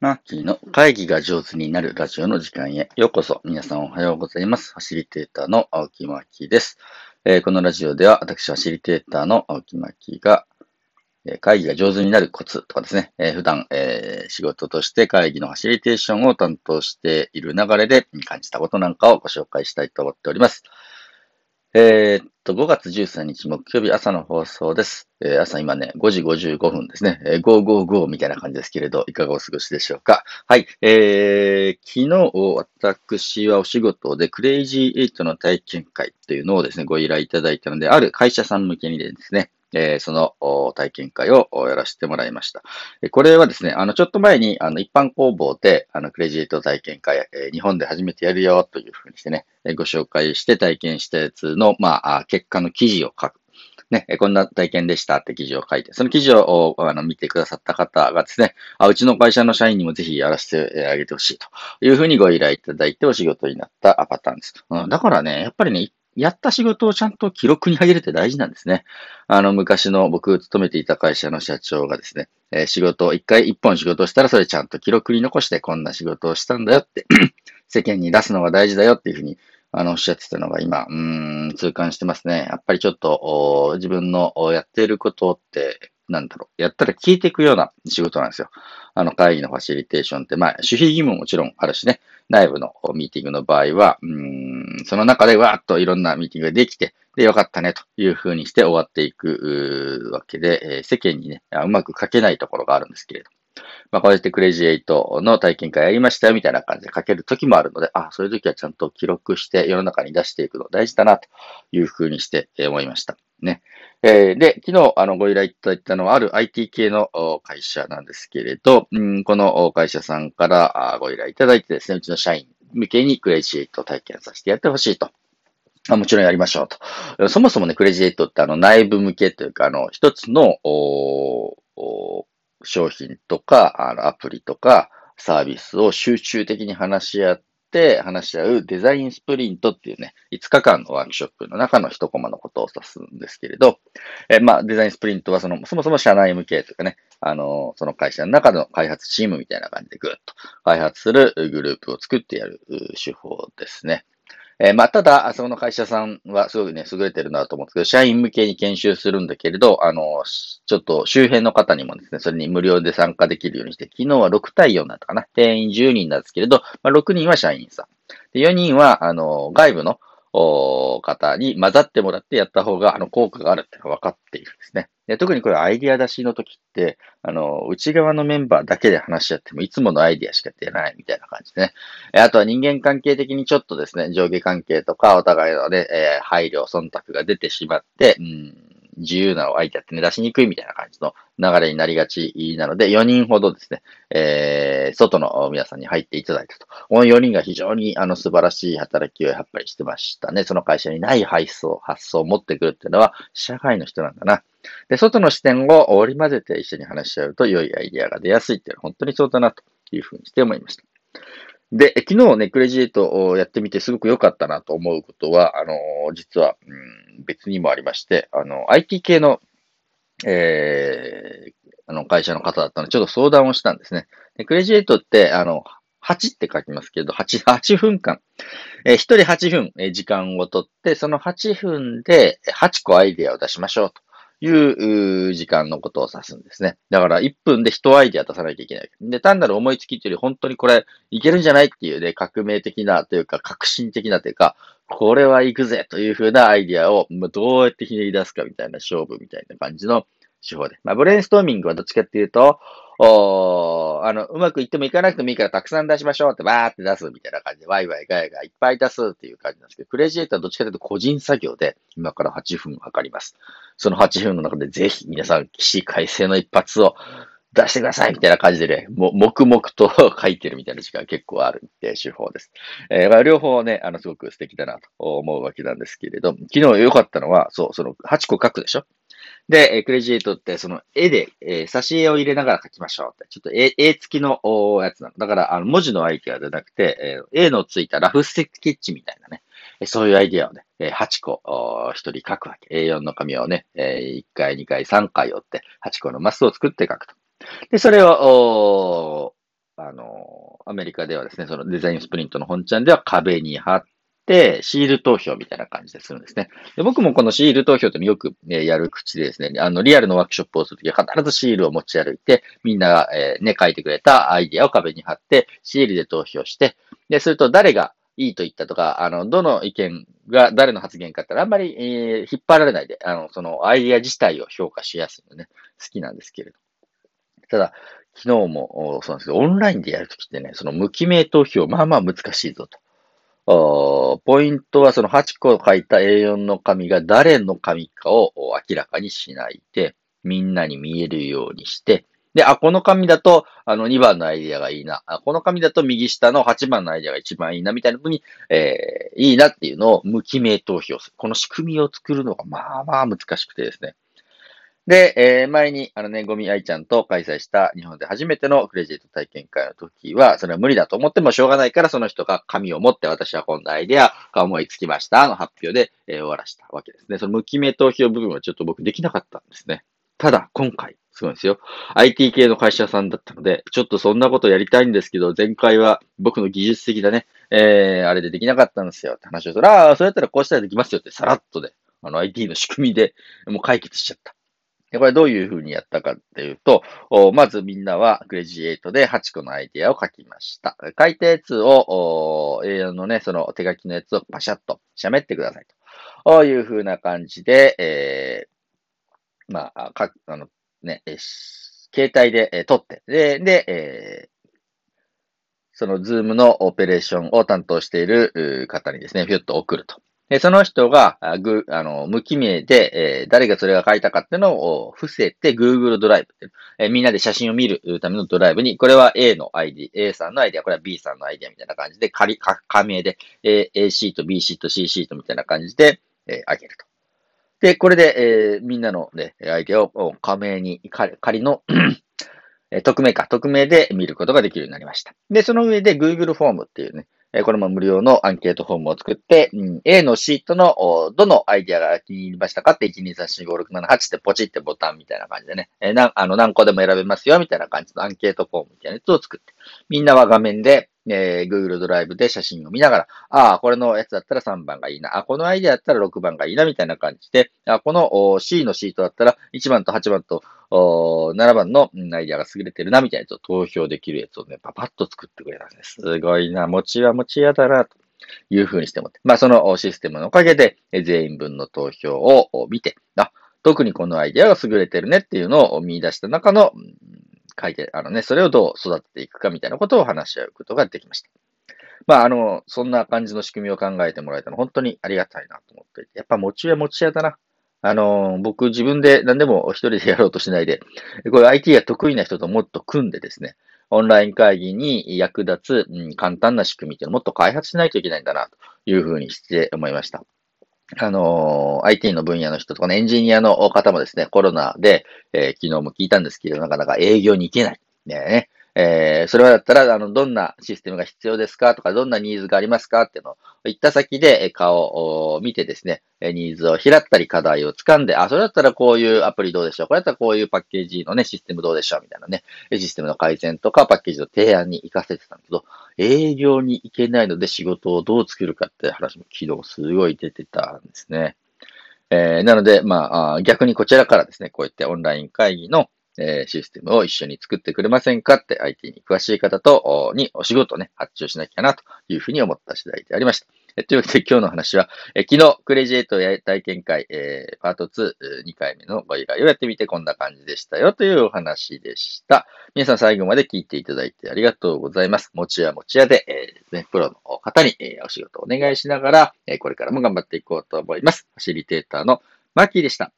マッキーの会議が上手になるラジオの時間へようこそ。皆さんおはようございます。ファシリテーターの青木マッキーです。えー、このラジオでは私ファシリテーターの青木マッキーが、えー、会議が上手になるコツとかですね、えー、普段、え仕事として会議のファシリテーションを担当している流れで感じたことなんかをご紹介したいと思っております。えー、っと、5月13日木曜日朝の放送です。えー、朝今ね、5時55分ですね。えー、555みたいな感じですけれど、いかがお過ごしでしょうか。はい。えー、昨日、私はお仕事でクレイジーエイトの体験会というのをですね、ご依頼いただいたので、ある会社さん向けにですね、えー、その体験会をやらせてもらいました。これはですね、あの、ちょっと前に、あの、一般公募で、あの、クレジット体験会、えー、日本で初めてやるよというふうにしてね、ご紹介して体験したやつの、まあ、結果の記事を書く。ね、こんな体験でしたって記事を書いて、その記事をあの見てくださった方がですね、あ、うちの会社の社員にもぜひやらせてあげてほしいというふうにご依頼いただいてお仕事になったパターンです。うん、だからね、やっぱりね、やった仕事をちゃんと記録に上げるって大事なんですね。あの、昔の僕勤めていた会社の社長がですね、えー、仕事を、一回一本仕事をしたらそれちゃんと記録に残してこんな仕事をしたんだよって 世間に出すのが大事だよっていうふうに、あの、おっしゃってたのが今、うん、痛感してますね。やっぱりちょっと、自分のやっていることって、なんだろう、やったら聞いていくような仕事なんですよ。あの会議のファシリテーションって、まあ、守秘義務ももちろんあるしね、内部のミーティングの場合は、うん、その中でわーっといろんなミーティングができて、で、よかったねというふうにして終わっていくわけで、えー、世間にね、うまく書けないところがあるんですけれど。まあ、こうやってクレイジーエイトの体験会やりましたよみたいな感じで書ける時もあるので、あ、そういう時はちゃんと記録して世の中に出していくの大事だなというふうにして思いました。ね。えー、で、昨日、あの、ご依頼いただいたのは、ある IT 系の会社なんですけれど、うん、この会社さんからご依頼いただいてですね、うちの社員向けにクレジーエイト体験させてやってほしいと。あもちろんやりましょうと。そもそもね、クレジーエイトってあの内部向けというか、あの、一つの商品とか、あの、アプリとか、サービスを集中的に話し合ってって話し合うデザインスプリントっていうね、5日間のワークショップの中の一コマのことを指すんですけれど、えまあ、デザインスプリントはその、そもそも社内向けというかね、あの、その会社の中の開発チームみたいな感じでぐっと開発するグループを作ってやる手法ですね。えー、まあ、ただ、その会社さんはすごくね、優れてるなと思うんですけど、社員向けに研修するんだけれど、あの、ちょっと周辺の方にもですね、それに無料で参加できるようにして、昨日は6対4だったかな。定員10人なんですけれど、まあ、6人は社員さん。で4人は、あの、外部の方に混ざってもらってやった方が、あの、効果があるって分かっているんですね。で特にこれアイディア出しの時って、あの、内側のメンバーだけで話し合ってもいつものアイディアしか出ないみたいな感じでね。あとは人間関係的にちょっとですね、上下関係とかお互いのね、えー、配慮、忖度が出てしまって、うん自由なアイデアってね、出しにくいみたいな感じの流れになりがちなので、4人ほどですね、えー、外の皆さんに入っていただいたと。この4人が非常にあの素晴らしい働きをやっぱりしてましたね。その会社にない配送、発想を持ってくるっていうのは、社会の人なんだな。で、外の視点を織り交ぜて一緒に話し合うと良いアイデアが出やすいっていうのは本当にそうだなというふうにして思いました。で、昨日ね、クレジットをやってみてすごく良かったなと思うことは、あの、実は、うん、別にもありまして、あの、IT 系の、えー、あの、会社の方だったので、ちょっと相談をしたんですね。でクレジットって、あの、8って書きますけど、8、8分間。えー、1人8分、え、時間をとって、その8分で8個アイデアを出しましょうと。いう時間のことを指すんですね。だから1分で1アイディア出さなきゃいけない。で、単なる思いつきっていうより本当にこれいけるんじゃないっていうね、革命的なというか革新的なというか、これはいくぜというふうなアイディアをどうやってひねり出すかみたいな勝負みたいな感じの手法で。まあ、ブレインストーミングはどっちかっていうと、おあの、うまくいってもいかなくてもいいからたくさん出しましょうってバーって出すみたいな感じで、ワイワイガヤガヤいっぱい出すっていう感じなんですけど、クレジエイトはどっちかというと個人作業で、今から8分かかります。その8分の中でぜひ皆さん、起死回生の一発を出してくださいみたいな感じでね、も、黙々と書いてるみたいな時間結構あるって手法です。えー、まあ、両方ね、あの、すごく素敵だなと思うわけなんですけれど、昨日良かったのは、そう、その8個書くでしょで、クレジットって、その絵で、えー、挿絵を入れながら描きましょうって。ちょっと絵、絵付きのやつなの。だから、あの、文字のアイディアじゃなくて、え、絵のついたラフスケッチみたいなね。そういうアイディアをね、8個、お1人書くわけ。A4 の紙をね、1回、2回、3回折って、8個のマスを作って書くと。で、それを、おあの、アメリカではですね、そのデザインスプリントの本ちゃんでは壁に貼って、シール投票みたいな感じでするんですね。で僕もこのシール投票ってよく、ね、やる口でですね、あの、リアルのワークショップをするときは必ずシールを持ち歩いて、みんなが、えー、ね、書いてくれたアイディアを壁に貼って、シールで投票して、で、すると誰がいいと言ったとか、あの、どの意見が誰の発言かってあんまり、えー、引っ張られないで、あの、そのアイディア自体を評価しやすいのね、好きなんですけれど。ただ、昨日もそうなんですけど、オンラインでやるときってね、その無記名投票、まあまあ難しいぞと。ポイントはその8個書いた A4 の紙が誰の紙かを明らかにしないで、みんなに見えるようにして、で、あ、この紙だと、あの、2番のアイディアがいいな。あ、この紙だと右下の8番のアイディアが一番いいな、みたいな風に、えー、いいなっていうのを無記名投票する。この仕組みを作るのが、まあまあ難しくてですね。で、えー、前に、あのね、ゴミ愛ちゃんと開催した日本で初めてのクレジット体験会の時は、それは無理だと思ってもしょうがないから、その人が紙を持って私はこんなアイデアが思いつきましたの発表で、えー、終わらしたわけですね。その無記名投票部分はちょっと僕できなかったんですね。ただ、今回、すごいんですよ。IT 系の会社さんだったので、ちょっとそんなことやりたいんですけど、前回は僕の技術的なね、えー、あれでできなかったんですよって話をする。ああ、そうやったらこうしたらできますよってさらっとで、あの IT の仕組みでもう解決しちゃった。これどういうふうにやったかっていうと、まずみんなはクレジエイトで8個のアイディアを書きました。書いたやつを、A4 のね、その手書きのやつをパシャッと喋ってくださいと。いうふうな感じで、えー、まあ、か、あの、ね、え携帯で、え撮って、で、で、えー、そのズームのオペレーションを担当している方にですね、ひょっと送ると。で、その人が、ぐ、あの、無記名で、えー、誰がそれが書いたかっていうのを伏せて、Google ドライブって、えー、みんなで写真を見るためのドライブに、これは A の ID、A さんのアイデア、これは B さんのアイデアみたいな感じで、仮、仮名で、え、A シート、B シート、C シートみたいな感じで、えー、あげると。で、これで、えー、みんなのね、アイデアを仮名に、仮のえ匿名か、匿名で見ることができるようになりました。で、その上で Google フォームっていうね、えこれも無料のアンケートフォームを作って、うん、A のシートのどのアイディアが気に入りましたかって、1234567ってポチってボタンみたいな感じでね、えなあの何個でも選べますよみたいな感じのアンケートフォームみたいなやつを作って、みんなは画面で、えー、Google ドライブで写真を見ながら、ああ、これのやつだったら3番がいいな。あ、このアイディアだったら6番がいいな、みたいな感じで、あこの C のシートだったら1番と8番と7番のアイデアが優れてるな、みたいなやつを投票できるやつをね、パパッと作ってくれたんです。すごいな、餅は餅屋だな、というふうにしても。まあ、そのシステムのおかげで、全員分の投票を見て、あ、特にこのアイデアが優れてるねっていうのを見出した中の、書いて、あのね、それをどう育てていくかみたいなことを話し合うことができました。まあ、あの、そんな感じの仕組みを考えてもらえたの本当にありがたいなと思って、やっぱ持ち屋持ち屋だな。あの、僕自分で何でも一人でやろうとしないで、こういう IT が得意な人ともっと組んでですね、オンライン会議に役立つ、うん、簡単な仕組みっていうのをもっと開発しないといけないんだな、というふうにして思いました。あの、IT の分野の人とかね、エンジニアの方もですね、コロナで、えー、昨日も聞いたんですけど、なかなか営業に行けない。ね、えー、それはだったら、あの、どんなシステムが必要ですか？とか、どんなニーズがありますか？っていうのを言った先で顔を見てですね、ニーズを拾ったり課題を掴んで、あ、それだったらこういうアプリどうでしょう？これだったらこういうパッケージのね、システムどうでしょう？みたいなね、システムの改善とかパッケージの提案に活かせてたんだけど、営業に行けないので仕事をどう作るかって話も昨日すごい出てたんですね。えー、なので、まあ、逆にこちらからですね、こうやってオンライン会議のえシステムを一緒に作ってくれませんかって IT に詳しい方と、にお仕事をね、発注しなきゃなというふうに思った次第でありました。えというわけで今日の話は、え昨日クレジエイト体験会、え、パート2、2回目のご依頼をやってみてこんな感じでしたよというお話でした。皆さん最後まで聞いていただいてありがとうございます。持ち屋持ち屋で、えー、ね、プロの方に、え、お仕事をお願いしながら、えこれからも頑張っていこうと思います。ファシリテーターのマッキーでした。